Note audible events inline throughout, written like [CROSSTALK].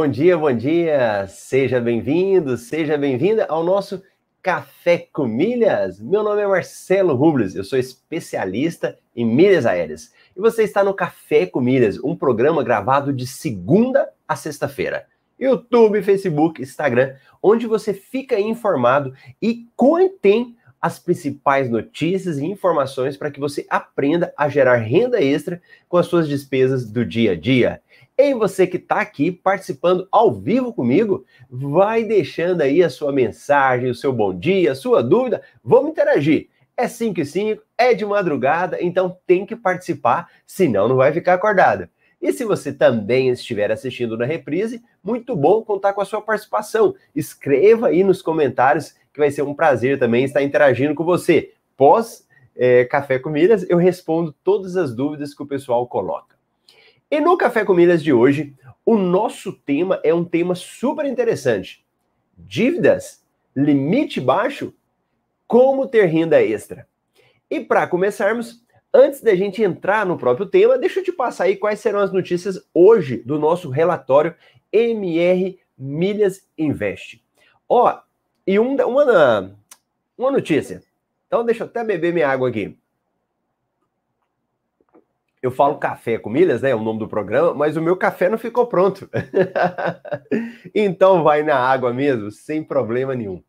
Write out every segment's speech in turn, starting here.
Bom dia, bom dia. Seja bem-vindo, seja bem-vinda ao nosso Café com Milhas. Meu nome é Marcelo Rubles, eu sou especialista em milhas aéreas. E você está no Café com Milhas, um programa gravado de segunda a sexta-feira. YouTube, Facebook, Instagram, onde você fica informado e contém as principais notícias e informações para que você aprenda a gerar renda extra com as suas despesas do dia a dia. E você que está aqui participando ao vivo comigo, vai deixando aí a sua mensagem, o seu bom dia, a sua dúvida. Vamos interagir. É 5 e 5, é de madrugada, então tem que participar, senão não vai ficar acordado. E se você também estiver assistindo na reprise, muito bom contar com a sua participação. Escreva aí nos comentários que vai ser um prazer também estar interagindo com você. Pós é, Café com Milhas, eu respondo todas as dúvidas que o pessoal coloca. E no Café com Milhas de hoje, o nosso tema é um tema super interessante. Dívidas, limite baixo, como ter renda extra. E para começarmos, antes da gente entrar no próprio tema, deixa eu te passar aí quais serão as notícias hoje do nosso relatório MR Milhas Invest. Ó, e um, uma, uma notícia. Então, deixa eu até beber minha água aqui. Eu falo café com milhas, né? É o nome do programa, mas o meu café não ficou pronto. [LAUGHS] então vai na água mesmo, sem problema nenhum.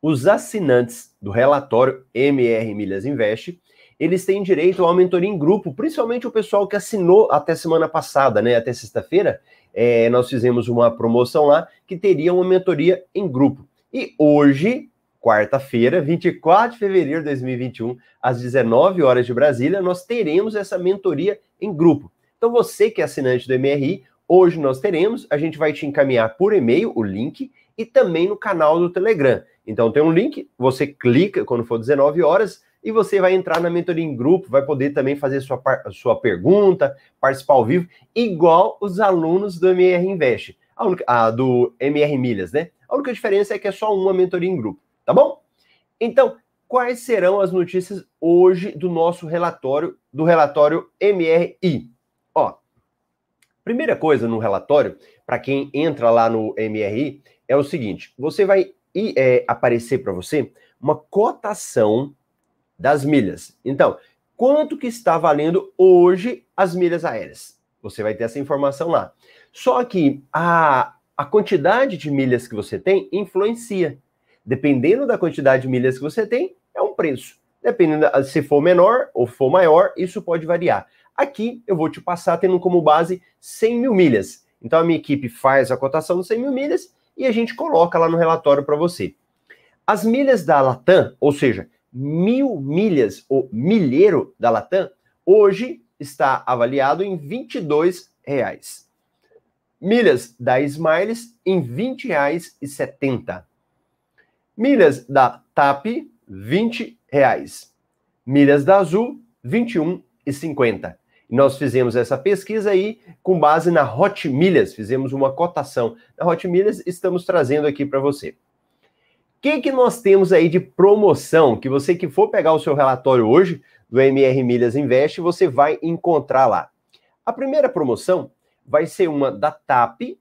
Os assinantes do relatório MR Milhas Invest, eles têm direito a uma mentoria em grupo, principalmente o pessoal que assinou até semana passada, né? Até sexta-feira, é, nós fizemos uma promoção lá que teria uma mentoria em grupo. E hoje, quarta-feira, 24 de fevereiro de 2021, às 19 horas de Brasília, nós teremos essa mentoria em grupo. Então, você que é assinante do MRI, hoje nós teremos, a gente vai te encaminhar por e-mail o link e também no canal do Telegram. Então, tem um link, você clica quando for 19 horas e você vai entrar na mentoria em grupo, vai poder também fazer sua, sua pergunta, participar ao vivo, igual os alunos do MR Invest, a, a do MR Milhas, né? A única diferença é que é só uma mentoria em grupo, tá bom? Então, quais serão as notícias hoje do nosso relatório, do relatório MRI? Ó, primeira coisa no relatório, para quem entra lá no MRI, é o seguinte: você vai é, aparecer para você uma cotação das milhas. Então, quanto que está valendo hoje as milhas aéreas? Você vai ter essa informação lá. Só que a a quantidade de milhas que você tem influencia. Dependendo da quantidade de milhas que você tem, é um preço. Dependendo se for menor ou for maior, isso pode variar. Aqui eu vou te passar tendo como base 100 mil milhas. Então a minha equipe faz a cotação de 100 mil milhas e a gente coloca lá no relatório para você. As milhas da Latam, ou seja, mil milhas, o milheiro da Latam, hoje está avaliado em 22 reais. Milhas da Smiles em R$ 20,70. Milhas da TAP, 20 reais. Milhas da Azul, R$ 21,50. Nós fizemos essa pesquisa aí com base na Hot Milhas, fizemos uma cotação. Na Hot Milhas estamos trazendo aqui para você. O que, que nós temos aí de promoção? Que você que for pegar o seu relatório hoje do MR Milhas Invest, você vai encontrar lá. A primeira promoção vai ser uma da TAP,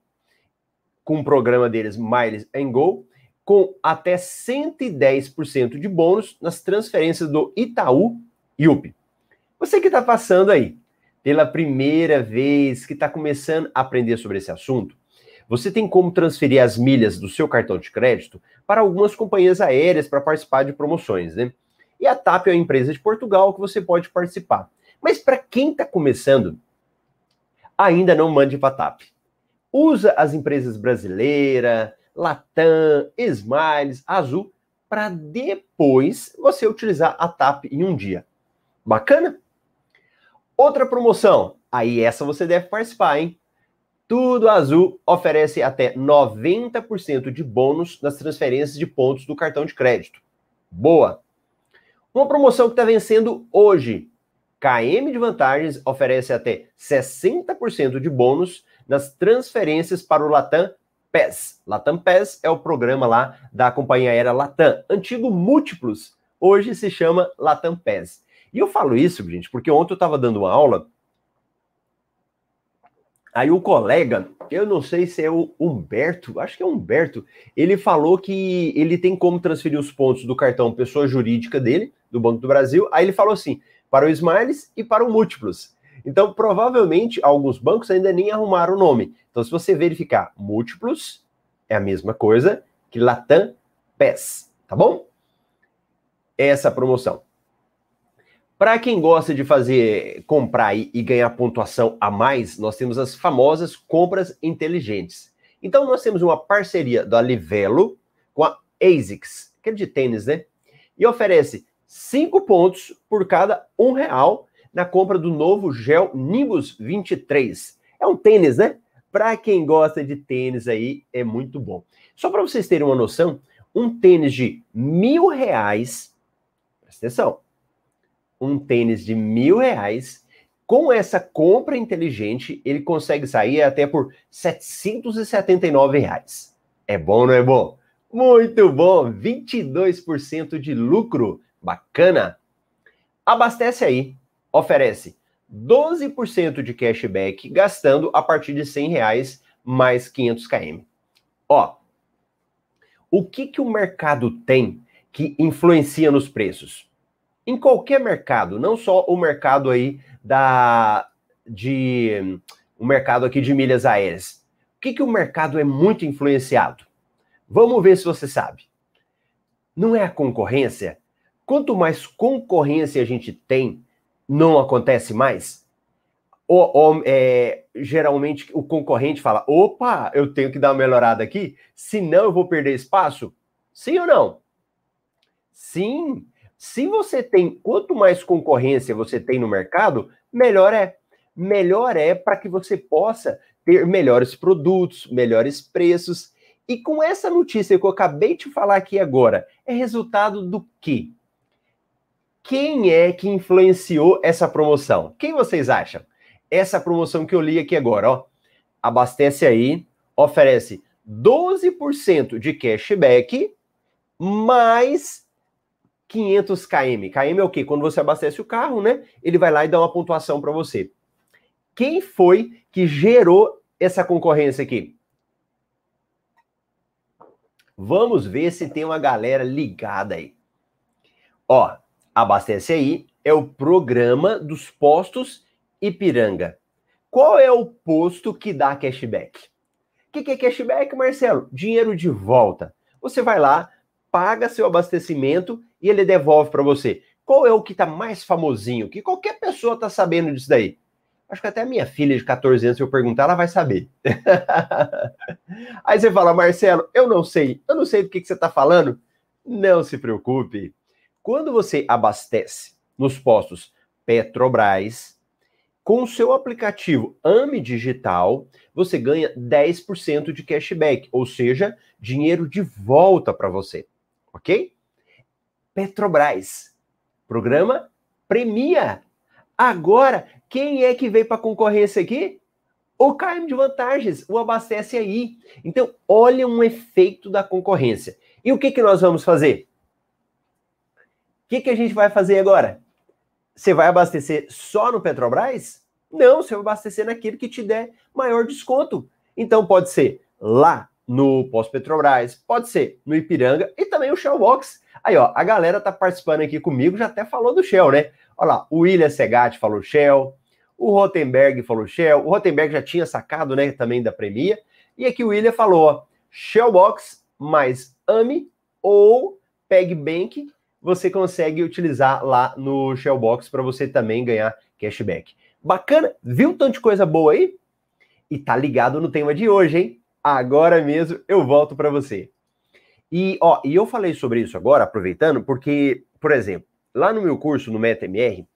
com o programa deles Miles and Go, com até 110% de bônus nas transferências do Itaú Yupi. Você que está passando aí pela primeira vez, que está começando a aprender sobre esse assunto, você tem como transferir as milhas do seu cartão de crédito para algumas companhias aéreas para participar de promoções, né? E a TAP é uma empresa de Portugal que você pode participar. Mas para quem está começando, ainda não mande para a TAP. Usa as empresas brasileiras, Latam, Smiles, Azul, para depois você utilizar a TAP em um dia. Bacana? Outra promoção, aí essa você deve participar, hein? Tudo Azul oferece até 90% de bônus nas transferências de pontos do cartão de crédito. Boa! Uma promoção que está vencendo hoje. KM de Vantagens oferece até 60% de bônus nas transferências para o Latam PES. Latam PES é o programa lá da companhia aérea Latam, antigo Múltiplos, hoje se chama Latam PES. E eu falo isso, gente, porque ontem eu estava dando uma aula Aí o colega, eu não sei se é o Humberto, acho que é o Humberto, ele falou que ele tem como transferir os pontos do cartão pessoa jurídica dele, do Banco do Brasil. Aí ele falou assim: para o Smiles e para o Múltiplos. Então, provavelmente, alguns bancos ainda nem arrumaram o nome. Então, se você verificar Múltiplos, é a mesma coisa que Latam PES, tá bom? Essa promoção. Para quem gosta de fazer, comprar e, ganhar pontuação a mais, nós temos as famosas compras inteligentes. Então, nós temos uma parceria da Livelo com a ASICS, que é de tênis, né? E oferece 5 pontos por cada um real na compra do novo gel Nimbus 23. É um tênis, né? Para quem gosta de tênis aí, é muito bom. Só para vocês terem uma noção, um tênis de mil reais, presta atenção, um tênis de mil reais, com essa compra inteligente, ele consegue sair até por 779 reais. É bom, não é bom? Muito bom! 22% de lucro Bacana? Abastece aí. Oferece 12% de cashback gastando a partir de 100 reais mais 500 km. Ó, o que, que o mercado tem que influencia nos preços? Em qualquer mercado, não só o mercado aí da de o mercado aqui de milhas aéreas. O que, que o mercado é muito influenciado? Vamos ver se você sabe. Não é a concorrência? Quanto mais concorrência a gente tem, não acontece mais? Ou, ou é, geralmente o concorrente fala: opa, eu tenho que dar uma melhorada aqui, senão eu vou perder espaço? Sim ou não? Sim. Se você tem, quanto mais concorrência você tem no mercado, melhor é. Melhor é para que você possa ter melhores produtos, melhores preços. E com essa notícia que eu acabei de falar aqui agora, é resultado do quê? Quem é que influenciou essa promoção? Quem vocês acham? Essa promoção que eu li aqui agora, ó. Abastece aí, oferece 12% de cashback mais 500 km. KM é o quê? Quando você abastece o carro, né? Ele vai lá e dá uma pontuação para você. Quem foi que gerou essa concorrência aqui? Vamos ver se tem uma galera ligada aí. Ó, Abastece Aí é o programa dos postos Ipiranga. Qual é o posto que dá cashback? O que, que é cashback, Marcelo? Dinheiro de volta. Você vai lá, paga seu abastecimento e ele devolve para você. Qual é o que está mais famosinho? Que qualquer pessoa está sabendo disso daí. Acho que até a minha filha de 14 anos, se eu perguntar, ela vai saber. [LAUGHS] Aí você fala, Marcelo, eu não sei. Eu não sei do que, que você está falando. Não se preocupe. Quando você abastece nos postos Petrobras, com o seu aplicativo AME Digital, você ganha 10% de cashback, ou seja, dinheiro de volta para você, ok? Petrobras, programa premia. Agora, quem é que veio para a concorrência aqui? O KM de Vantagens, o Abastece Aí. Então, olha um efeito da concorrência. E o que, que nós vamos fazer? Que, que a gente vai fazer agora? Você vai abastecer só no Petrobras? Não, você vai abastecer naquele que te der maior desconto. Então pode ser lá no Pós-Petrobras, pode ser no Ipiranga e também o Shell Box. Aí, ó, a galera tá participando aqui comigo, já até falou do Shell, né? Olha lá, o William Segatti falou Shell, o Rotenberg falou Shell, o Rotenberg já tinha sacado, né, também da Premia. E aqui o William falou, ó, Shell Box mais AMI ou PegBank você consegue utilizar lá no Shellbox para você também ganhar cashback. Bacana? Viu tanto de coisa boa aí? E tá ligado no tema de hoje, hein? Agora mesmo eu volto para você. E ó, e eu falei sobre isso agora, aproveitando, porque, por exemplo, lá no meu curso no MetaMR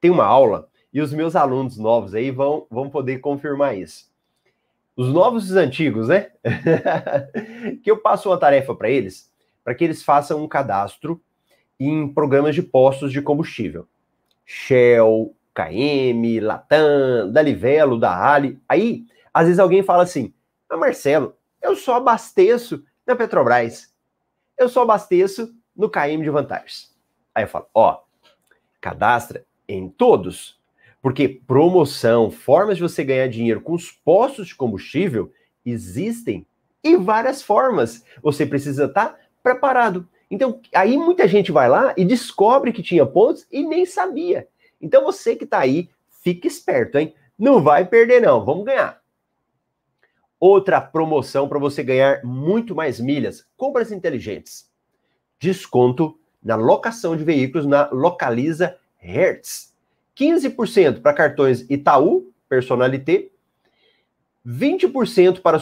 tem uma aula e os meus alunos novos aí vão, vão poder confirmar isso. Os novos e os antigos, né? [LAUGHS] que eu passo uma tarefa para eles, para que eles façam um cadastro em programas de postos de combustível. Shell, KM, Latam, da Livelo, da Ali. Aí, às vezes alguém fala assim: ah, Marcelo, eu só abasteço na Petrobras. Eu só abasteço no KM de vantagens. Aí eu falo: ó, cadastra em todos. Porque promoção, formas de você ganhar dinheiro com os postos de combustível existem e várias formas. Você precisa estar preparado. Então, aí muita gente vai lá e descobre que tinha pontos e nem sabia. Então, você que está aí, fique esperto, hein? Não vai perder, não. Vamos ganhar. Outra promoção para você ganhar muito mais milhas: compras inteligentes. Desconto na locação de veículos na Localiza Hertz. 15% para cartões Itaú, Personalité, 20% para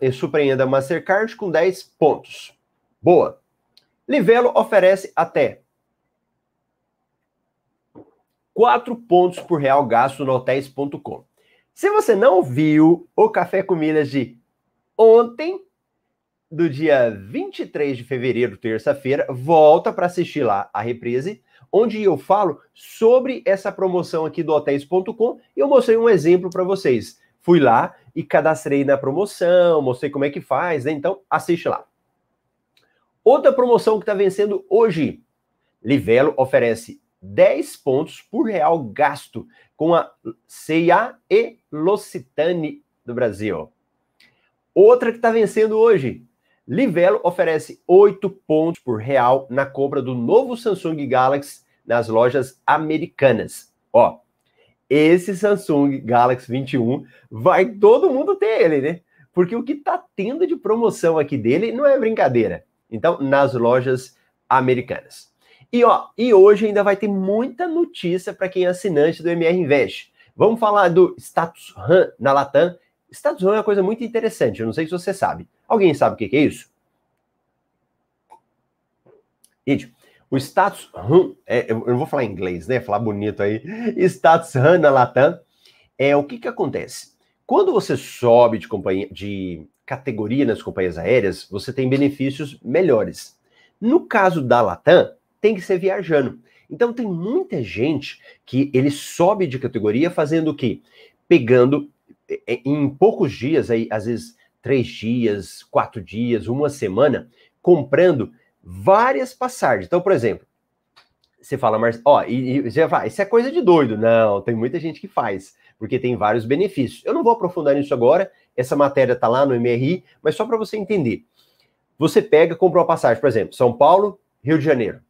eh, surpreenda Mastercard com 10 pontos. Boa. Livelo oferece até 4 pontos por real gasto no hotéis.com. Se você não viu o Café com Milhas de ontem, do dia 23 de fevereiro, terça-feira, volta para assistir lá a reprise, onde eu falo sobre essa promoção aqui do hotéis.com e eu mostrei um exemplo para vocês. Fui lá e cadastrei na promoção, mostrei como é que faz, né? Então, assiste lá. Outra promoção que está vencendo hoje. Livelo oferece 10 pontos por real gasto com a CIA e L'Occitane do Brasil. Outra que está vencendo hoje. Livelo oferece 8 pontos por real na compra do novo Samsung Galaxy nas lojas americanas. Ó, esse Samsung Galaxy 21 vai todo mundo ter ele, né? Porque o que está tendo de promoção aqui dele não é brincadeira. Então, nas lojas americanas. E ó, e hoje ainda vai ter muita notícia para quem é assinante do MR Invest. Vamos falar do status RAM na Latam. Status RAM é uma coisa muito interessante, eu não sei se você sabe. Alguém sabe o que é isso? Gente, o status RAM, é, eu não vou falar em inglês, né? Falar bonito aí. Status RAM na Latam é o que que acontece? Quando você sobe de companhia, de categoria nas companhias aéreas, você tem benefícios melhores. No caso da Latam, tem que ser viajando. Então tem muita gente que ele sobe de categoria fazendo o quê? Pegando é, é, em poucos dias, aí, às vezes três dias, quatro dias, uma semana, comprando várias passagens. Então, por exemplo, você fala, mas, ó, e, e você fala, isso é coisa de doido. Não, tem muita gente que faz, porque tem vários benefícios. Eu não vou aprofundar nisso agora, essa matéria tá lá no MRI, mas só para você entender. Você pega, compra uma passagem, por exemplo, São Paulo, Rio de Janeiro.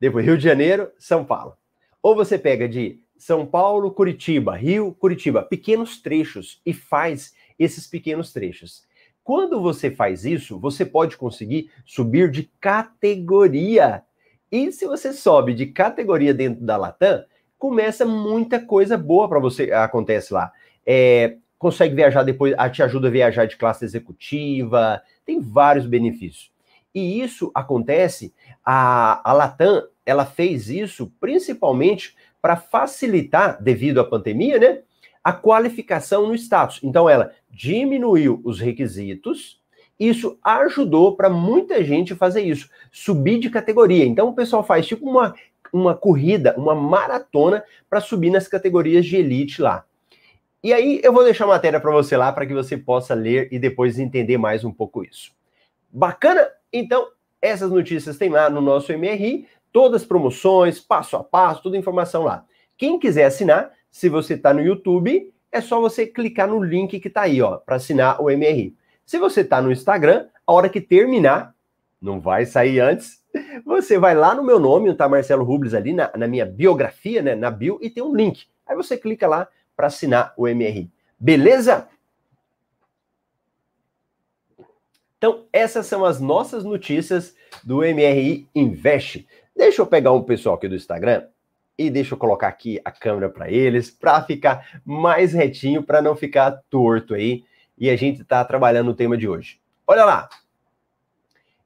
Depois Rio de Janeiro, São Paulo. Ou você pega de São Paulo, Curitiba, Rio, Curitiba, pequenos trechos e faz esses pequenos trechos. Quando você faz isso, você pode conseguir subir de categoria. E se você sobe de categoria dentro da Latam, começa muita coisa boa para você acontece lá. É, consegue viajar depois, te ajuda a viajar de classe executiva, tem vários benefícios. E isso acontece, a, a Latam, ela fez isso principalmente para facilitar, devido à pandemia, né? A qualificação no status. Então, ela diminuiu os requisitos, isso ajudou para muita gente fazer isso, subir de categoria. Então, o pessoal faz tipo uma, uma corrida, uma maratona para subir nas categorias de elite lá. E aí eu vou deixar a matéria para você lá para que você possa ler e depois entender mais um pouco isso. Bacana? Então, essas notícias tem lá no nosso MRI, todas as promoções, passo a passo, toda a informação lá. Quem quiser assinar, se você está no YouTube, é só você clicar no link que está aí, ó, para assinar o MRI. Se você está no Instagram, a hora que terminar, não vai sair antes, você vai lá no meu nome, tá Marcelo Rubles ali na, na minha biografia, né, na bio, e tem um link. Aí você clica lá, para assinar o MRI. Beleza? Então, essas são as nossas notícias do MRI Invest. Deixa eu pegar um pessoal aqui do Instagram e deixa eu colocar aqui a câmera para eles, para ficar mais retinho, para não ficar torto aí. E a gente está trabalhando no tema de hoje. Olha lá.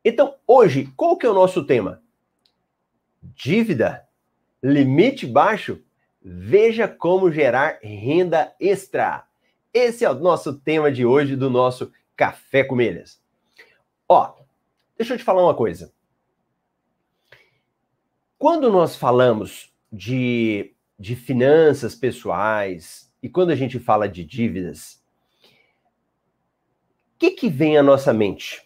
Então, hoje, qual que é o nosso tema? Dívida, limite baixo Veja como gerar renda extra. Esse é o nosso tema de hoje do nosso Café com Milhas. Ó, deixa eu te falar uma coisa. Quando nós falamos de, de finanças pessoais e quando a gente fala de dívidas, o que, que vem à nossa mente?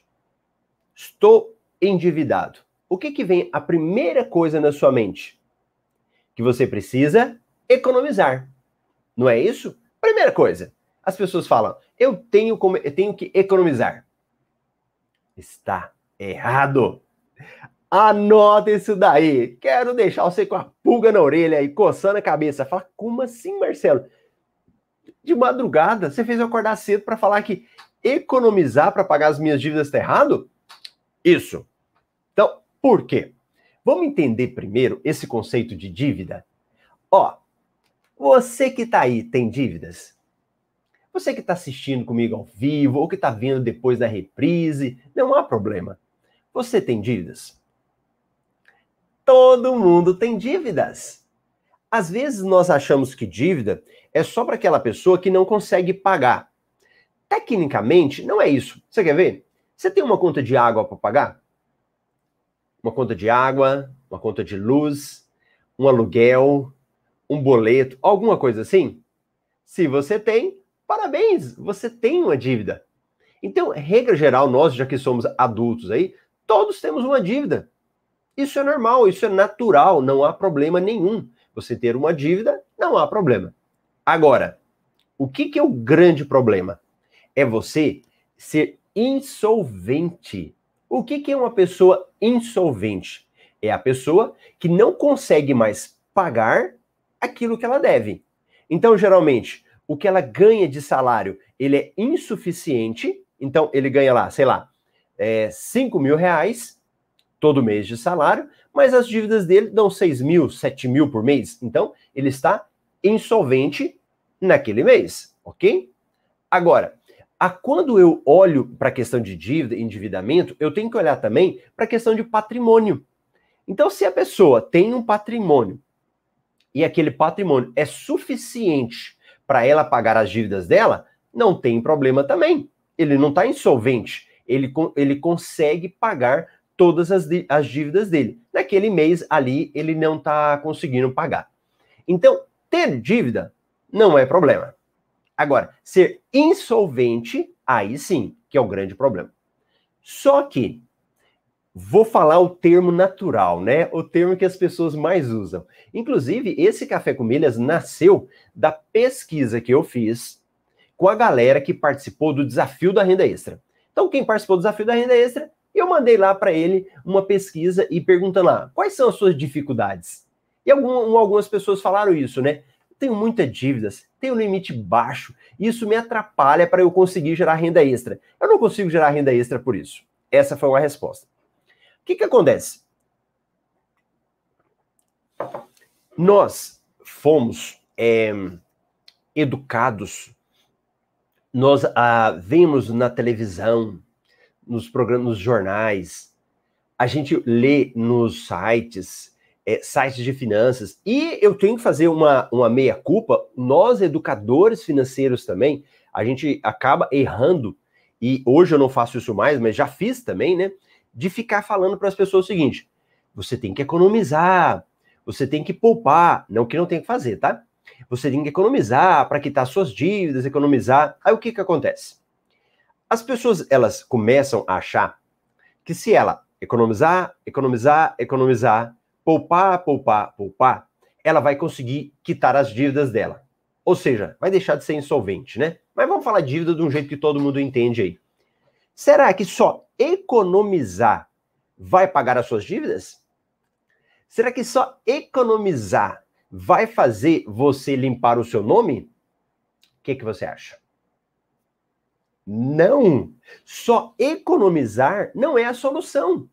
Estou endividado. O que, que vem a primeira coisa na sua mente? Que você precisa economizar. Não é isso? Primeira coisa, as pessoas falam, eu tenho, como, eu tenho que economizar. Está errado. Anota isso daí. Quero deixar você com a pulga na orelha e coçando a cabeça. Fala, como assim, Marcelo? De madrugada, você fez eu acordar cedo para falar que economizar para pagar as minhas dívidas está errado? Isso. Então, por quê? Vamos entender primeiro esse conceito de dívida? Ó, você que está aí tem dívidas? Você que está assistindo comigo ao vivo ou que está vendo depois da reprise, não há problema. Você tem dívidas? Todo mundo tem dívidas. Às vezes nós achamos que dívida é só para aquela pessoa que não consegue pagar. Tecnicamente, não é isso. Você quer ver? Você tem uma conta de água para pagar? Uma conta de água, uma conta de luz, um aluguel, um boleto, alguma coisa assim? Se você tem, parabéns, você tem uma dívida. Então, regra geral, nós, já que somos adultos aí, todos temos uma dívida. Isso é normal, isso é natural, não há problema nenhum. Você ter uma dívida, não há problema. Agora, o que, que é o grande problema? É você ser insolvente. O que, que é uma pessoa insolvente? É a pessoa que não consegue mais pagar aquilo que ela deve. Então, geralmente, o que ela ganha de salário, ele é insuficiente. Então, ele ganha lá, sei lá, é, 5 mil reais todo mês de salário, mas as dívidas dele dão 6 mil, 7 mil por mês. Então, ele está insolvente naquele mês, ok? Agora, a quando eu olho para a questão de dívida, endividamento, eu tenho que olhar também para a questão de patrimônio. Então, se a pessoa tem um patrimônio e aquele patrimônio é suficiente para ela pagar as dívidas dela, não tem problema também. Ele não está insolvente, ele, ele consegue pagar todas as, as dívidas dele. Naquele mês ali, ele não está conseguindo pagar. Então, ter dívida não é problema. Agora, ser insolvente, aí sim, que é o grande problema. Só que, vou falar o termo natural, né? O termo que as pessoas mais usam. Inclusive, esse Café com Milhas nasceu da pesquisa que eu fiz com a galera que participou do desafio da renda extra. Então, quem participou do desafio da renda extra, eu mandei lá para ele uma pesquisa e perguntando lá, quais são as suas dificuldades? E algum, algumas pessoas falaram isso, né? Tenho muitas dívidas, tenho um limite baixo, isso me atrapalha para eu conseguir gerar renda extra. Eu não consigo gerar renda extra por isso. Essa foi uma resposta. O que, que acontece? Nós fomos é, educados, nós ah, vemos na televisão, nos programas, nos jornais, a gente lê nos sites, é, sites de finanças. E eu tenho que fazer uma, uma meia-culpa. Nós, educadores financeiros também, a gente acaba errando, e hoje eu não faço isso mais, mas já fiz também, né? De ficar falando para as pessoas o seguinte: você tem que economizar, você tem que poupar. Não que não tem que fazer, tá? Você tem que economizar para quitar suas dívidas, economizar. Aí o que, que acontece? As pessoas elas começam a achar que se ela economizar, economizar, economizar, poupar, poupar, poupar, ela vai conseguir quitar as dívidas dela. Ou seja, vai deixar de ser insolvente, né? Mas vamos falar dívida de um jeito que todo mundo entende aí. Será que só economizar vai pagar as suas dívidas? Será que só economizar vai fazer você limpar o seu nome? O que, que você acha? Não! Só economizar não é a solução.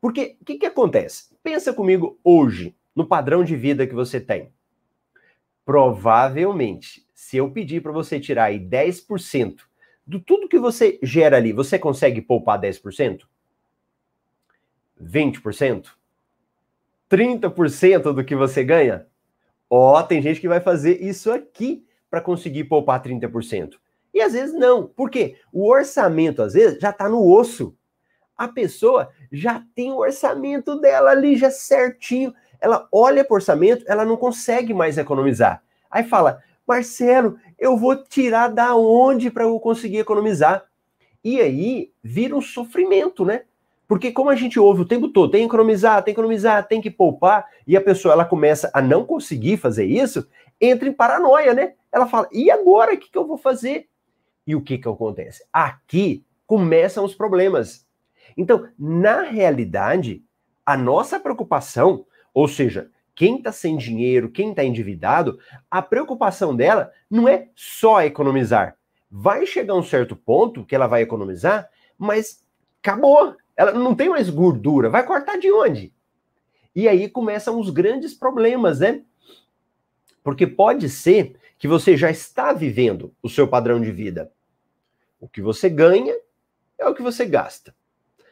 Porque o que, que acontece? Pensa comigo hoje, no padrão de vida que você tem. Provavelmente, se eu pedir para você tirar aí 10% do tudo que você gera ali, você consegue poupar 10%? 20%? 30% do que você ganha? Ó, oh, tem gente que vai fazer isso aqui para conseguir poupar 30%. E às vezes não. Por quê? O orçamento, às vezes, já está no osso a pessoa já tem o orçamento dela ali já certinho. Ela olha para o orçamento, ela não consegue mais economizar. Aí fala, Marcelo, eu vou tirar da onde para eu conseguir economizar? E aí vira um sofrimento, né? Porque como a gente ouve o tempo todo, tem que economizar, tem que economizar, tem que poupar, e a pessoa ela começa a não conseguir fazer isso, entra em paranoia, né? Ela fala: "E agora o que, que eu vou fazer?" E o que que acontece? Aqui começam os problemas. Então, na realidade, a nossa preocupação, ou seja, quem está sem dinheiro, quem está endividado, a preocupação dela não é só economizar. Vai chegar um certo ponto que ela vai economizar, mas acabou. Ela não tem mais gordura. Vai cortar de onde? E aí começam os grandes problemas, né? Porque pode ser que você já está vivendo o seu padrão de vida. O que você ganha é o que você gasta.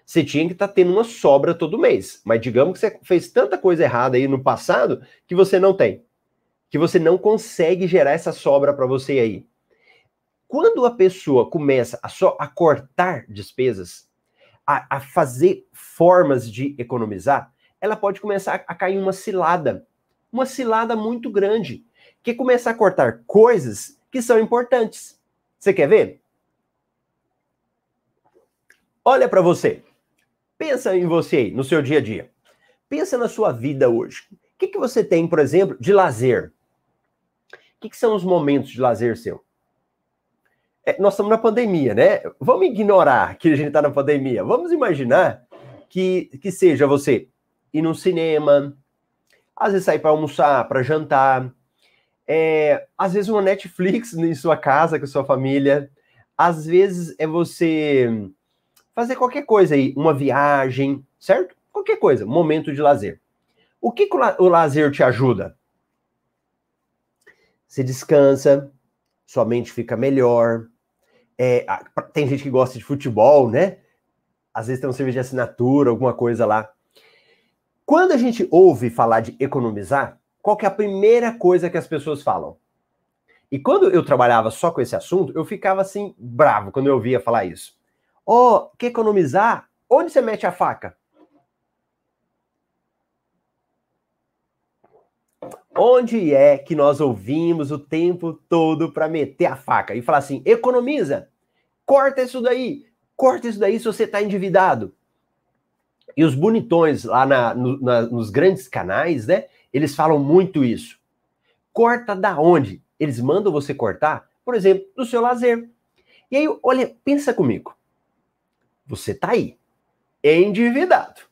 Você tinha que estar tá tendo uma sobra todo mês. Mas digamos que você fez tanta coisa errada aí no passado que você não tem. Que você não consegue gerar essa sobra para você aí. Quando a pessoa começa a só a cortar despesas, a, a fazer formas de economizar, ela pode começar a cair uma cilada, uma cilada muito grande, que é começar a cortar coisas que são importantes. Você quer ver? Olha para você. Pensa em você aí, no seu dia a dia. Pensa na sua vida hoje. O que, que você tem, por exemplo, de lazer? O que, que são os momentos de lazer seu? É, nós estamos na pandemia, né? Vamos ignorar que a gente está na pandemia. Vamos imaginar que, que seja você ir no cinema, às vezes sair para almoçar, para jantar, é, às vezes uma Netflix [LAUGHS] em sua casa com sua família, às vezes é você fazer qualquer coisa aí, uma viagem, certo? Qualquer coisa, momento de lazer. O que, que o lazer te ajuda? Você descansa, sua mente fica melhor, é, tem gente que gosta de futebol, né? Às vezes tem um serviço de assinatura, alguma coisa lá. Quando a gente ouve falar de economizar, qual é a primeira coisa que as pessoas falam? E quando eu trabalhava só com esse assunto, eu ficava assim, bravo quando eu ouvia falar isso. Oh, quer economizar? Onde você mete a faca? Onde é que nós ouvimos o tempo todo para meter a faca e falar assim: economiza, corta isso daí, corta isso daí se você está endividado. E os bonitões lá na, no, na, nos grandes canais, né? Eles falam muito isso. Corta da onde? Eles mandam você cortar, por exemplo, do seu lazer. E aí, olha, pensa comigo. Você tá aí, endividado.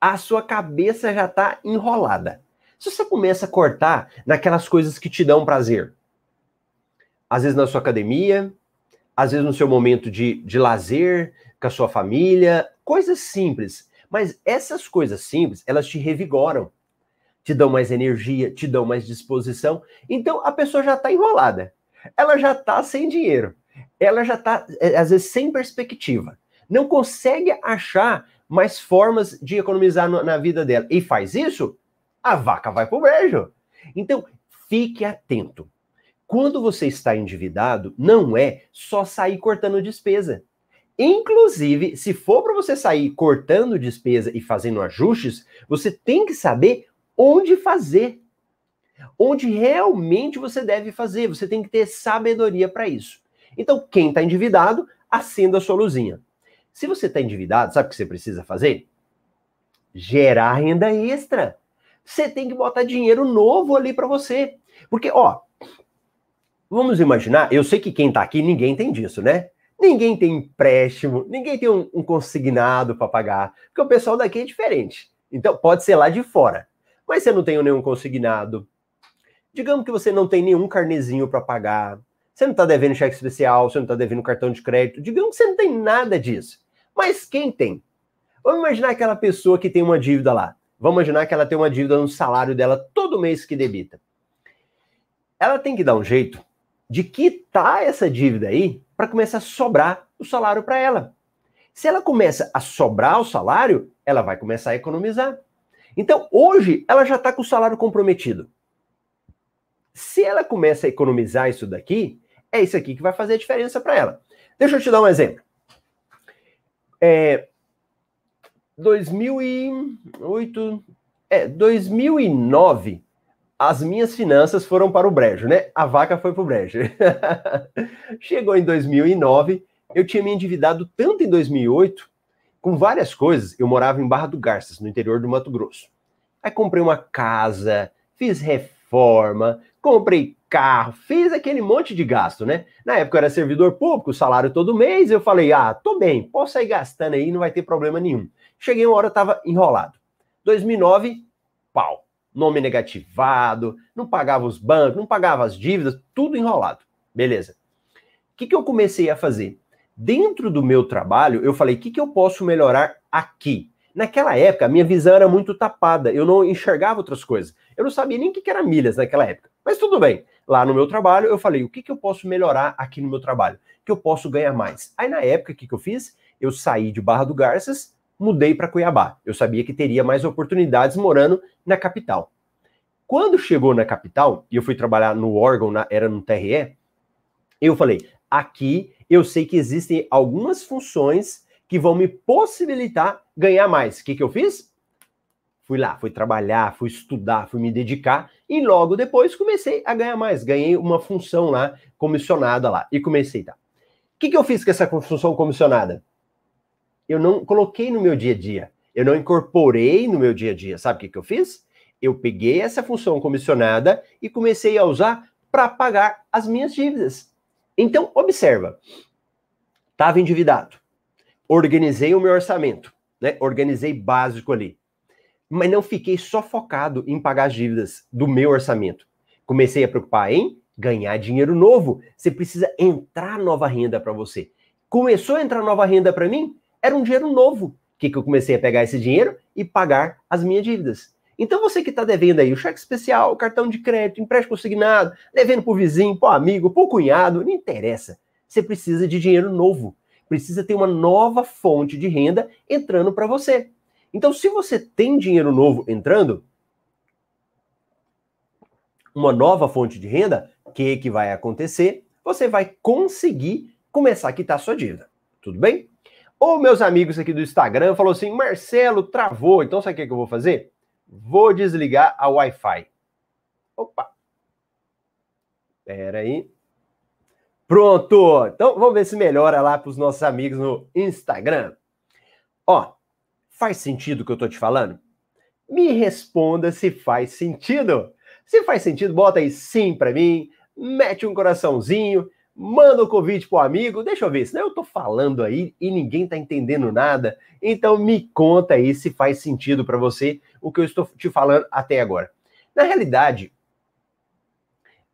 A sua cabeça já tá enrolada. Se você começa a cortar naquelas coisas que te dão prazer, às vezes na sua academia, às vezes no seu momento de, de lazer, com a sua família, coisas simples. Mas essas coisas simples, elas te revigoram, te dão mais energia, te dão mais disposição. Então a pessoa já está enrolada, ela já está sem dinheiro, ela já está, é, às vezes, sem perspectiva. Não consegue achar mais formas de economizar no, na vida dela. E faz isso a vaca vai pro brejo. Então, fique atento. Quando você está endividado, não é só sair cortando despesa. Inclusive, se for para você sair cortando despesa e fazendo ajustes, você tem que saber onde fazer. Onde realmente você deve fazer. Você tem que ter sabedoria para isso. Então, quem está endividado, acenda a sua luzinha. Se você está endividado, sabe o que você precisa fazer? Gerar renda extra você tem que botar dinheiro novo ali para você. Porque, ó, vamos imaginar, eu sei que quem tá aqui, ninguém tem disso, né? Ninguém tem empréstimo, ninguém tem um, um consignado para pagar, porque o pessoal daqui é diferente. Então, pode ser lá de fora. Mas você não tem nenhum consignado. Digamos que você não tem nenhum carnezinho para pagar. Você não está devendo cheque especial, você não está devendo cartão de crédito. Digamos que você não tem nada disso. Mas quem tem? Vamos imaginar aquela pessoa que tem uma dívida lá. Vamos imaginar que ela tem uma dívida no salário dela todo mês que debita. Ela tem que dar um jeito de quitar essa dívida aí para começar a sobrar o salário para ela. Se ela começa a sobrar o salário, ela vai começar a economizar. Então, hoje, ela já está com o salário comprometido. Se ela começa a economizar isso daqui, é isso aqui que vai fazer a diferença para ela. Deixa eu te dar um exemplo. É, 2008, é, 2009, as minhas finanças foram para o brejo, né? A vaca foi para o brejo. [LAUGHS] Chegou em 2009, eu tinha me endividado tanto em 2008 com várias coisas, eu morava em Barra do Garças, no interior do Mato Grosso. Aí comprei uma casa, fiz reforma, comprei carro, fiz aquele monte de gasto, né? Na época eu era servidor público, salário todo mês, eu falei, ah, tô bem, posso sair gastando aí, não vai ter problema nenhum. Cheguei uma hora, tava enrolado. 2009, pau. Nome negativado, não pagava os bancos, não pagava as dívidas, tudo enrolado. Beleza. O que, que eu comecei a fazer? Dentro do meu trabalho, eu falei: o que, que eu posso melhorar aqui? Naquela época, a minha visão era muito tapada, eu não enxergava outras coisas. Eu não sabia nem o que, que era milhas naquela época. Mas tudo bem. Lá no meu trabalho, eu falei: o que, que eu posso melhorar aqui no meu trabalho? Que eu posso ganhar mais. Aí, na época, o que, que eu fiz? Eu saí de Barra do Garças, mudei para Cuiabá. Eu sabia que teria mais oportunidades morando na capital. Quando chegou na capital, e eu fui trabalhar no órgão, na, era no TRE, eu falei: aqui eu sei que existem algumas funções que vão me possibilitar ganhar mais. O que, que eu fiz? Fui lá, fui trabalhar, fui estudar, fui me dedicar e logo depois comecei a ganhar mais. Ganhei uma função lá, comissionada lá, e comecei, tá? O que, que eu fiz com essa função comissionada? Eu não coloquei no meu dia a dia, eu não incorporei no meu dia a dia. Sabe o que, que eu fiz? Eu peguei essa função comissionada e comecei a usar para pagar as minhas dívidas. Então, observa. Estava endividado. Organizei o meu orçamento, né? Organizei básico ali. Mas não fiquei só focado em pagar as dívidas do meu orçamento. Comecei a preocupar em ganhar dinheiro novo. Você precisa entrar nova renda para você. Começou a entrar nova renda para mim? Era um dinheiro novo. O que, que eu comecei a pegar esse dinheiro e pagar as minhas dívidas. Então você que está devendo aí o cheque especial, o cartão de crédito, empréstimo consignado, devendo para o vizinho, para o amigo, para o cunhado, não interessa. Você precisa de dinheiro novo. Precisa ter uma nova fonte de renda entrando para você. Então, se você tem dinheiro novo entrando, uma nova fonte de renda, o que, que vai acontecer? Você vai conseguir começar a quitar sua dívida. Tudo bem? Ou meus amigos aqui do Instagram falou assim: Marcelo, travou. Então, sabe o que, que eu vou fazer? Vou desligar a Wi-Fi. Opa! Espera aí. Pronto! Então, vamos ver se melhora lá para os nossos amigos no Instagram. Ó, faz sentido o que eu tô te falando? Me responda se faz sentido. Se faz sentido, bota aí sim para mim, mete um coraçãozinho, manda o um convite pro amigo, deixa eu ver, senão eu tô falando aí e ninguém tá entendendo nada. Então me conta aí se faz sentido para você o que eu estou te falando até agora. Na realidade,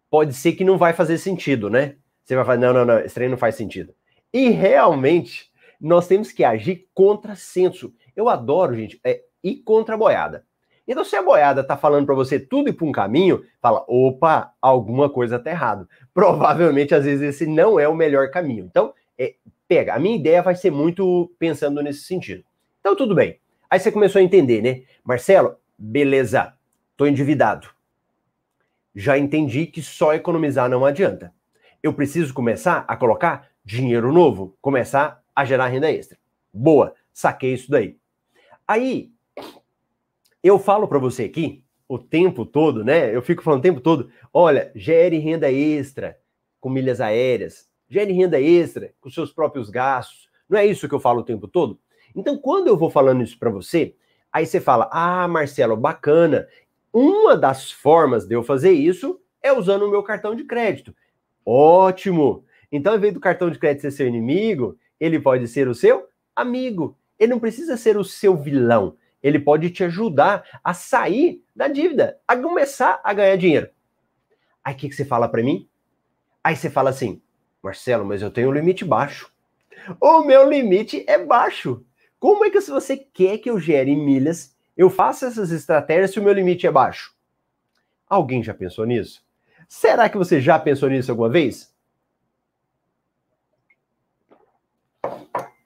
pode ser que não vai fazer sentido, né? Você vai falar, não, não, não, esse treino não faz sentido. E realmente, nós temos que agir contra senso. Eu adoro, gente, é ir contra a boiada. Então, se a boiada tá falando para você tudo ir para um caminho, fala, opa, alguma coisa tá errado. [LAUGHS] Provavelmente, às vezes, esse não é o melhor caminho. Então, é, pega. A minha ideia vai ser muito pensando nesse sentido. Então, tudo bem. Aí você começou a entender, né? Marcelo, beleza, tô endividado. Já entendi que só economizar não adianta. Eu preciso começar a colocar dinheiro novo, começar a gerar renda extra. Boa, saquei isso daí. Aí, eu falo para você aqui o tempo todo, né? Eu fico falando o tempo todo: olha, gere renda extra com milhas aéreas, gere renda extra com seus próprios gastos. Não é isso que eu falo o tempo todo? Então, quando eu vou falando isso para você, aí você fala: ah, Marcelo, bacana. Uma das formas de eu fazer isso é usando o meu cartão de crédito. Ótimo! Então, ao invés do cartão de crédito ser seu inimigo, ele pode ser o seu amigo. Ele não precisa ser o seu vilão ele pode te ajudar a sair da dívida, a começar a ganhar dinheiro. Aí o que, que você fala para mim? Aí você fala assim, Marcelo, mas eu tenho um limite baixo. O meu limite é baixo. Como é que se você quer que eu gere milhas, eu faça essas estratégias se o meu limite é baixo? Alguém já pensou nisso? Será que você já pensou nisso alguma vez?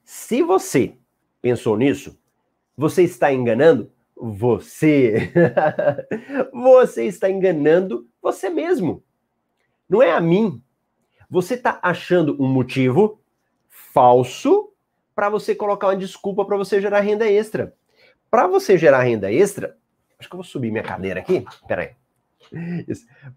Se você pensou nisso, você está enganando você. [LAUGHS] você está enganando você mesmo. Não é a mim. Você está achando um motivo falso para você colocar uma desculpa para você gerar renda extra. Para você gerar renda extra, acho que eu vou subir minha cadeira aqui. Peraí.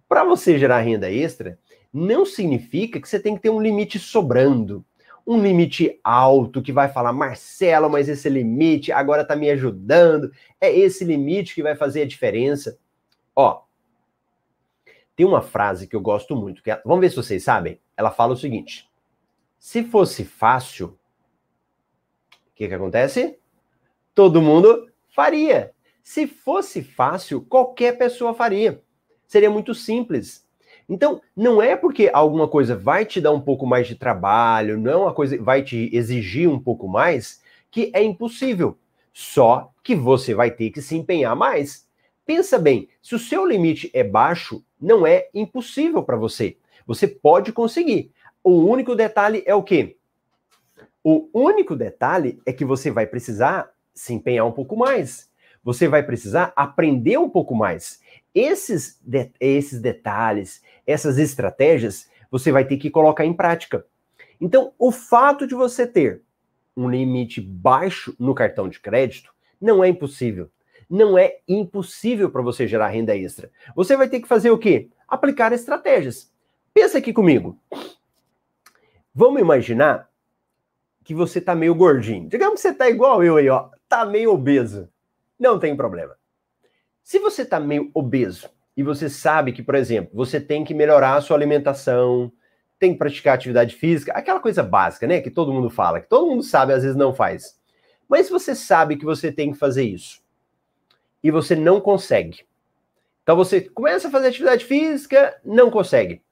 Para você gerar renda extra, não significa que você tem que ter um limite sobrando. Um limite alto que vai falar, Marcelo, mas esse limite agora está me ajudando. É esse limite que vai fazer a diferença. Ó, tem uma frase que eu gosto muito, que é, vamos ver se vocês sabem. Ela fala o seguinte: se fosse fácil, o que, que acontece? Todo mundo faria. Se fosse fácil, qualquer pessoa faria. Seria muito simples. Então, não é porque alguma coisa vai te dar um pouco mais de trabalho, não é uma coisa vai te exigir um pouco mais, que é impossível. Só que você vai ter que se empenhar mais. Pensa bem, se o seu limite é baixo, não é impossível para você. Você pode conseguir. O único detalhe é o quê? O único detalhe é que você vai precisar se empenhar um pouco mais. Você vai precisar aprender um pouco mais. Esses, de, esses detalhes, essas estratégias, você vai ter que colocar em prática. Então, o fato de você ter um limite baixo no cartão de crédito não é impossível. Não é impossível para você gerar renda extra. Você vai ter que fazer o quê? Aplicar estratégias. Pensa aqui comigo. Vamos imaginar que você tá meio gordinho. Digamos que você tá igual eu aí, ó, tá meio obeso. Não tem problema. Se você está meio obeso e você sabe que, por exemplo, você tem que melhorar a sua alimentação, tem que praticar atividade física, aquela coisa básica, né? Que todo mundo fala, que todo mundo sabe, às vezes não faz. Mas você sabe que você tem que fazer isso e você não consegue, então você começa a fazer atividade física, não consegue.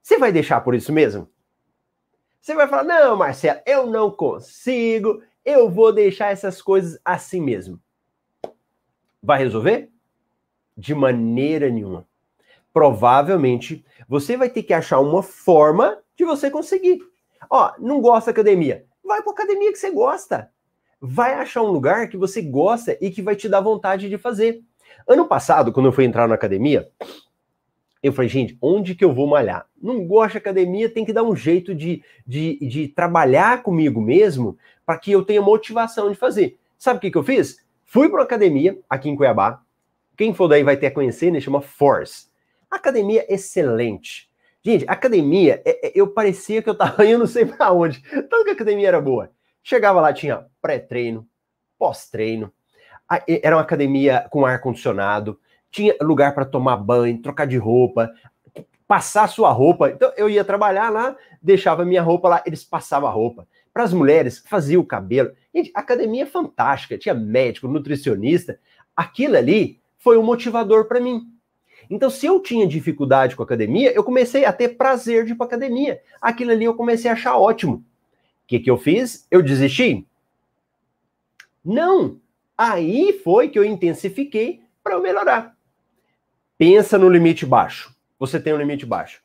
Você vai deixar por isso mesmo? Você vai falar: não, Marcelo, eu não consigo, eu vou deixar essas coisas assim mesmo. Vai resolver? De maneira nenhuma. Provavelmente você vai ter que achar uma forma de você conseguir. Ó, não gosta da academia? Vai para academia que você gosta. Vai achar um lugar que você gosta e que vai te dar vontade de fazer. Ano passado, quando eu fui entrar na academia, eu falei, gente, onde que eu vou malhar? Não gosto de academia, tem que dar um jeito de, de, de trabalhar comigo mesmo para que eu tenha motivação de fazer. Sabe o que, que eu fiz? Fui para uma academia aqui em Cuiabá, quem for daí vai ter a conhecer, né? Chama Force. Academia excelente. Gente, academia, é, é, eu parecia que eu tava [LAUGHS] indo não sei para onde. Tanto que a academia era boa. Chegava lá, tinha pré-treino, pós-treino. Era uma academia com ar-condicionado. Tinha lugar para tomar banho, trocar de roupa, passar sua roupa. Então eu ia trabalhar lá, deixava minha roupa lá, eles passavam a roupa. Para as mulheres, fazia o cabelo. Gente, academia é fantástica. Tinha médico, nutricionista. Aquilo ali foi um motivador para mim. Então, se eu tinha dificuldade com a academia, eu comecei a ter prazer de ir para academia. Aquilo ali eu comecei a achar ótimo. O que, que eu fiz? Eu desisti? Não. Aí foi que eu intensifiquei para eu melhorar. Pensa no limite baixo. Você tem um limite baixo.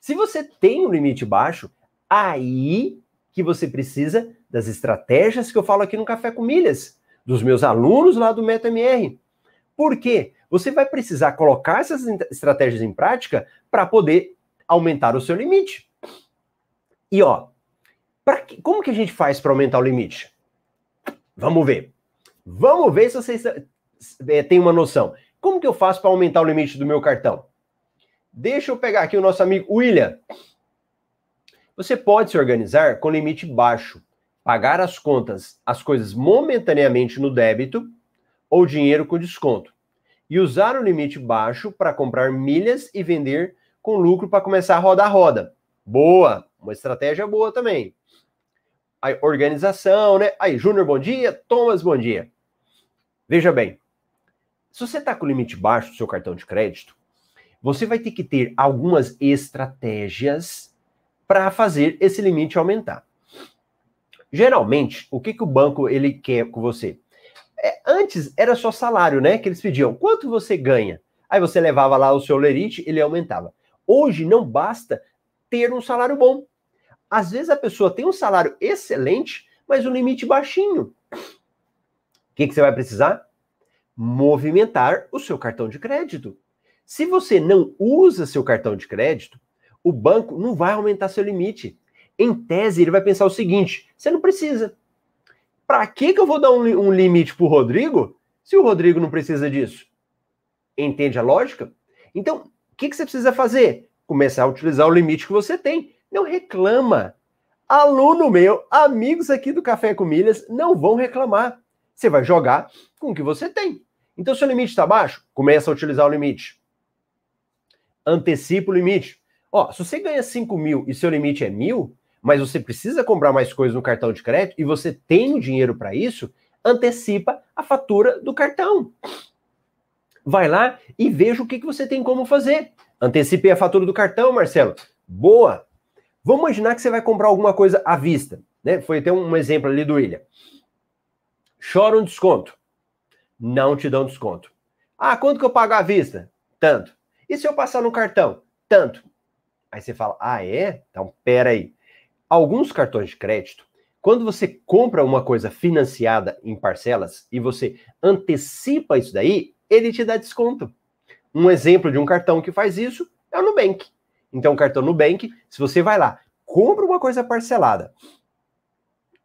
Se você tem um limite baixo, aí que você precisa das estratégias que eu falo aqui no Café com Milhas, dos meus alunos lá do MetaMR. Por quê? Você vai precisar colocar essas estratégias em prática para poder aumentar o seu limite. E ó, que, como que a gente faz para aumentar o limite? Vamos ver. Vamos ver se vocês é, têm uma noção. Como que eu faço para aumentar o limite do meu cartão? Deixa eu pegar aqui o nosso amigo William. Você pode se organizar com limite baixo, pagar as contas, as coisas momentaneamente no débito ou dinheiro com desconto. E usar o limite baixo para comprar milhas e vender com lucro para começar a rodar a roda. Boa, uma estratégia boa também. Aí, organização, né? Aí, Júnior, bom dia. Thomas, bom dia. Veja bem, se você está com o limite baixo do seu cartão de crédito, você vai ter que ter algumas estratégias para fazer esse limite aumentar. Geralmente, o que, que o banco ele quer com você? É, antes era só salário, né? Que eles pediam. Quanto você ganha? Aí você levava lá o seu lerite, ele aumentava. Hoje não basta ter um salário bom. Às vezes a pessoa tem um salário excelente, mas um limite baixinho. O que, que você vai precisar? Movimentar o seu cartão de crédito. Se você não usa seu cartão de crédito, o banco não vai aumentar seu limite. Em tese, ele vai pensar o seguinte: você não precisa. Para que, que eu vou dar um, um limite para o Rodrigo se o Rodrigo não precisa disso? Entende a lógica? Então, o que, que você precisa fazer? Começar a utilizar o limite que você tem. Não reclama. aluno meu, amigos aqui do Café com Milhas não vão reclamar. Você vai jogar com o que você tem. Então, se o limite está baixo, começa a utilizar o limite. Antecipa o limite. Ó, se você ganha 5 mil e seu limite é mil, mas você precisa comprar mais coisas no cartão de crédito e você tem o dinheiro para isso, antecipa a fatura do cartão. Vai lá e veja o que, que você tem como fazer. Antecipei a fatura do cartão, Marcelo. Boa! Vamos imaginar que você vai comprar alguma coisa à vista. Né? Foi até um exemplo ali do William. Chora um desconto. Não te dão desconto. Ah, quanto que eu pago à vista? Tanto. E se eu passar no cartão? Tanto. Aí você fala, ah, é? Então, pera aí. Alguns cartões de crédito, quando você compra uma coisa financiada em parcelas e você antecipa isso daí, ele te dá desconto. Um exemplo de um cartão que faz isso é o Nubank. Então, o cartão Nubank, se você vai lá, compra uma coisa parcelada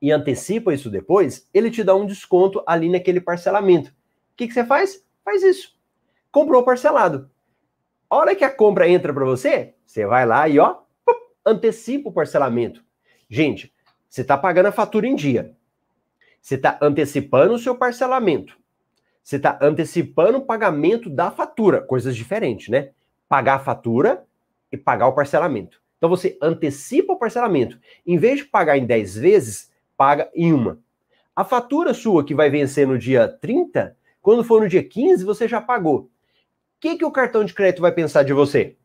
e antecipa isso depois, ele te dá um desconto ali naquele parcelamento. O que, que você faz? Faz isso. Comprou parcelado. A hora que a compra entra para você, você vai lá e ó, antecipa o parcelamento. Gente, você está pagando a fatura em dia. Você está antecipando o seu parcelamento. Você está antecipando o pagamento da fatura. Coisas diferentes, né? Pagar a fatura e pagar o parcelamento. Então você antecipa o parcelamento. Em vez de pagar em 10 vezes, paga em uma. A fatura sua que vai vencer no dia 30, quando for no dia 15, você já pagou. O que, que o cartão de crédito vai pensar de você?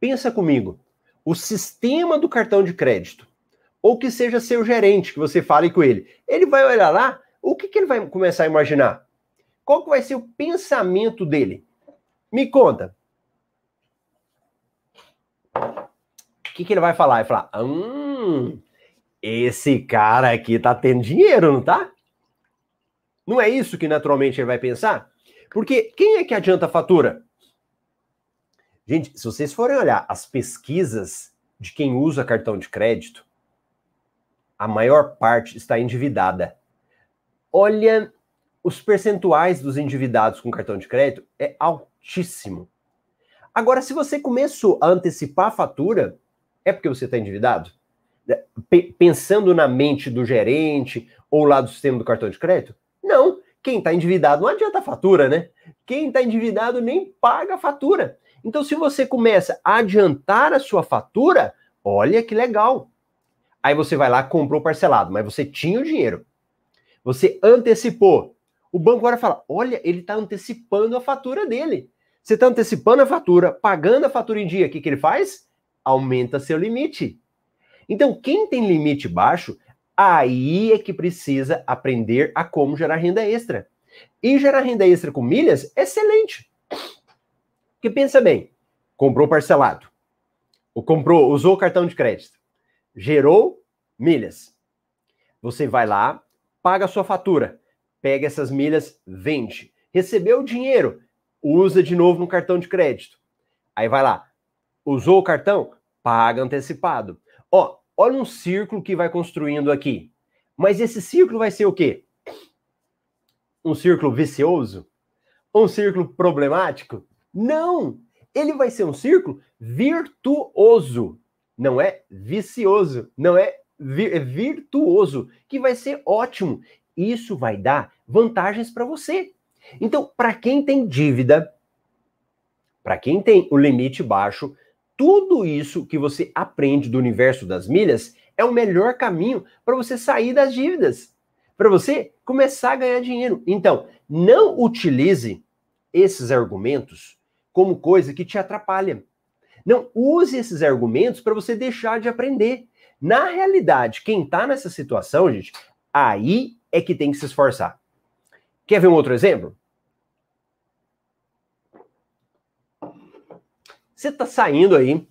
Pensa comigo. O sistema do cartão de crédito, ou que seja seu gerente, que você fale com ele, ele vai olhar lá, o que, que ele vai começar a imaginar? Qual que vai ser o pensamento dele? Me conta. que, que ele vai falar? Ele vai falar: hum, esse cara aqui tá tendo dinheiro, não tá? Não é isso que naturalmente ele vai pensar? Porque quem é que adianta a fatura? Gente, se vocês forem olhar as pesquisas de quem usa cartão de crédito, a maior parte está endividada. Olha, os percentuais dos endividados com cartão de crédito é altíssimo. Agora, se você começou a antecipar a fatura, é porque você está endividado? É, pensando na mente do gerente ou lá do sistema do cartão de crédito? Não. Quem está endividado não adianta a fatura, né? Quem está endividado nem paga a fatura. Então, se você começa a adiantar a sua fatura, olha que legal. Aí você vai lá, comprou parcelado, mas você tinha o dinheiro. Você antecipou. O banco agora fala: olha, ele está antecipando a fatura dele. Você está antecipando a fatura, pagando a fatura em dia. O que, que ele faz? aumenta seu limite. Então, quem tem limite baixo, aí é que precisa aprender a como gerar renda extra. E gerar renda extra com milhas, excelente. Porque pensa bem, comprou parcelado, ou comprou, usou o cartão de crédito, gerou milhas. Você vai lá, paga a sua fatura, pega essas milhas, vende. Recebeu o dinheiro, usa de novo no cartão de crédito. Aí vai lá, usou o cartão, paga antecipado. Ó, olha um círculo que vai construindo aqui. Mas esse círculo vai ser o quê? Um círculo vicioso? Um círculo problemático? Não! Ele vai ser um círculo virtuoso. Não é vicioso, não é, vir, é virtuoso, que vai ser ótimo. Isso vai dar vantagens para você. Então, para quem tem dívida, para quem tem o limite baixo, tudo isso que você aprende do universo das milhas é o melhor caminho para você sair das dívidas, para você começar a ganhar dinheiro. Então, não utilize esses argumentos como coisa que te atrapalha. Não use esses argumentos para você deixar de aprender. Na realidade, quem está nessa situação, gente, aí é que tem que se esforçar. Quer ver um outro exemplo? Você tá saindo aí.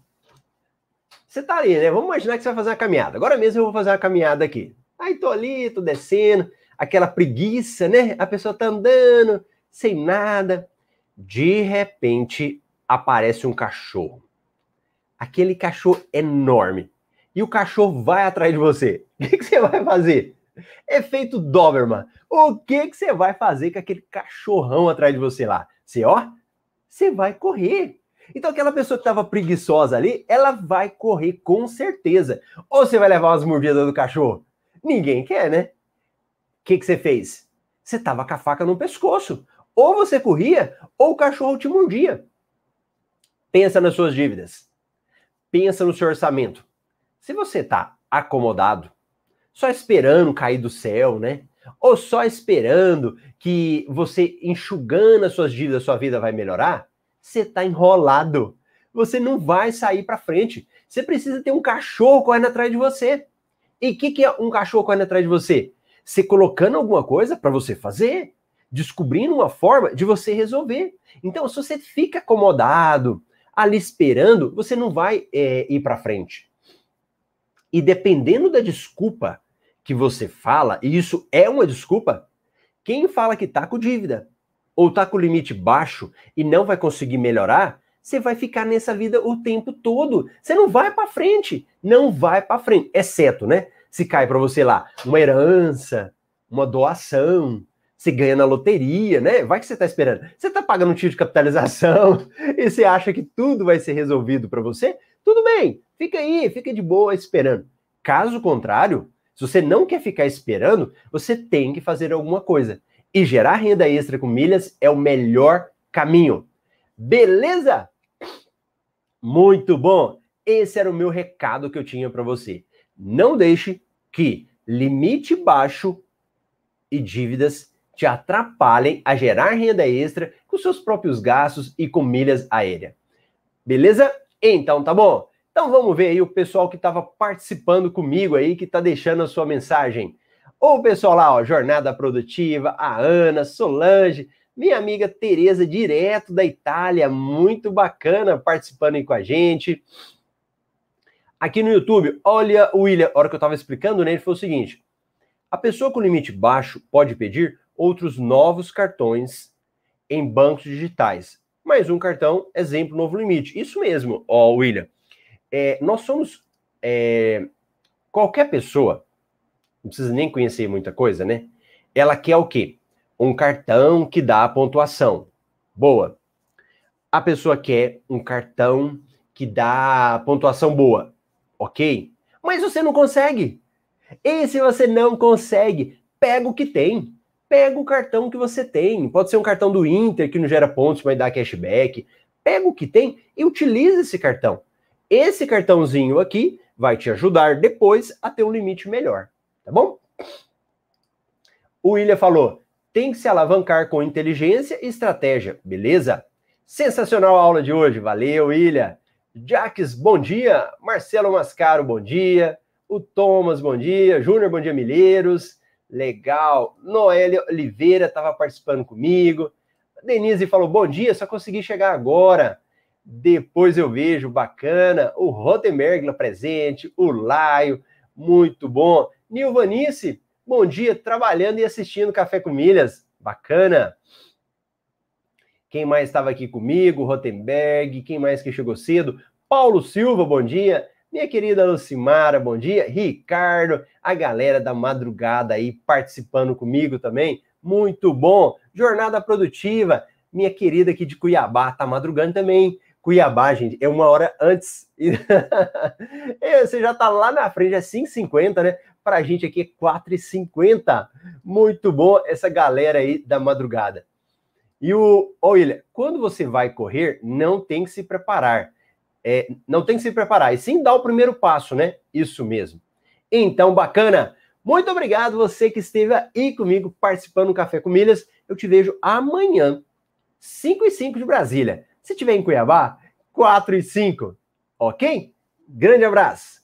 Você tá ali, né? Vamos imaginar que você vai fazer uma caminhada. Agora mesmo eu vou fazer uma caminhada aqui. Aí tô ali, tô descendo, aquela preguiça, né? A pessoa tá andando, sem nada. De repente aparece um cachorro. Aquele cachorro enorme. E o cachorro vai atrás de você. O que, que você vai fazer? Efeito Doberman. O que, que você vai fazer com aquele cachorrão atrás de você lá? Você, ó, você vai correr. Então, aquela pessoa que estava preguiçosa ali, ela vai correr com certeza. Ou você vai levar umas mordidas do cachorro? Ninguém quer, né? O que, que você fez? Você estava com a faca no pescoço. Ou você corria, ou o cachorro te mordia. Pensa nas suas dívidas. Pensa no seu orçamento. Se você está acomodado, só esperando cair do céu, né? Ou só esperando que você enxugando as suas dívidas, sua vida vai melhorar, você está enrolado. Você não vai sair para frente. Você precisa ter um cachorro correndo atrás de você. E o que, que é um cachorro correndo atrás de você? Você colocando alguma coisa para você fazer, descobrindo uma forma de você resolver. Então, se você fica acomodado, ali esperando, você não vai é, ir para frente. E dependendo da desculpa que você fala, e isso é uma desculpa, quem fala que tá com dívida ou tá com limite baixo e não vai conseguir melhorar, você vai ficar nessa vida o tempo todo. Você não vai para frente, não vai para frente, exceto, né? Se cai para você lá uma herança, uma doação, você ganha na loteria, né? Vai que você está esperando. Você está pagando um tiro de capitalização [LAUGHS] e você acha que tudo vai ser resolvido para você? Tudo bem, fica aí, fica de boa esperando. Caso contrário, se você não quer ficar esperando, você tem que fazer alguma coisa. E gerar renda extra com milhas é o melhor caminho. Beleza? Muito bom. Esse era o meu recado que eu tinha para você. Não deixe que limite baixo e dívidas te atrapalhem a gerar renda extra com seus próprios gastos e com milhas aéreas. Beleza? Então tá bom. Então vamos ver aí o pessoal que estava participando comigo aí, que está deixando a sua mensagem. O pessoal lá, ó, Jornada Produtiva, a Ana, Solange, minha amiga Tereza, direto da Itália, muito bacana participando aí com a gente. Aqui no YouTube, olha o William, a hora que eu estava explicando, né, ele foi o seguinte: a pessoa com limite baixo pode pedir outros novos cartões em bancos digitais. Mais um cartão, exemplo, novo limite. Isso mesmo, ó, William é, nós somos. É, qualquer pessoa, não precisa nem conhecer muita coisa, né? Ela quer o quê? Um cartão que dá pontuação. Boa. A pessoa quer um cartão que dá pontuação boa. Ok? Mas você não consegue. E se você não consegue, pega o que tem. Pega o cartão que você tem. Pode ser um cartão do Inter que não gera pontos, mas dá cashback. Pega o que tem e utiliza esse cartão. Esse cartãozinho aqui vai te ajudar depois a ter um limite melhor, tá bom? O William falou: tem que se alavancar com inteligência e estratégia, beleza? Sensacional a aula de hoje, valeu, William. Jaques, bom dia. Marcelo Mascaro, bom dia. O Thomas, bom dia. Júnior, bom dia, Milheiros. Legal. Noélia Oliveira estava participando comigo. Denise falou: bom dia, só consegui chegar agora. Depois eu vejo, bacana. O Rotenberg presente, o Laio, muito bom. Nilvanice, bom dia, trabalhando e assistindo Café com Milhas, bacana. Quem mais estava aqui comigo? Rotenberg, quem mais que chegou cedo? Paulo Silva, bom dia. Minha querida Lucimara, bom dia. Ricardo, a galera da madrugada aí participando comigo também. Muito bom. Jornada produtiva. Minha querida aqui de Cuiabá tá madrugando também. Cuiabá, gente, é uma hora antes. [LAUGHS] Você já tá lá na frente, é 5h50, né? Pra gente aqui é 4h50. Muito bom essa galera aí da madrugada. E o, William, quando você vai correr, não tem que se preparar. É, não tem que se preparar, e sim dar o primeiro passo, né? Isso mesmo. Então, bacana. Muito obrigado você que esteve aí comigo participando do Café com Milhas. Eu te vejo amanhã, 5 e 5 de Brasília. Se tiver em Cuiabá, 4 e 5. Ok? Grande abraço!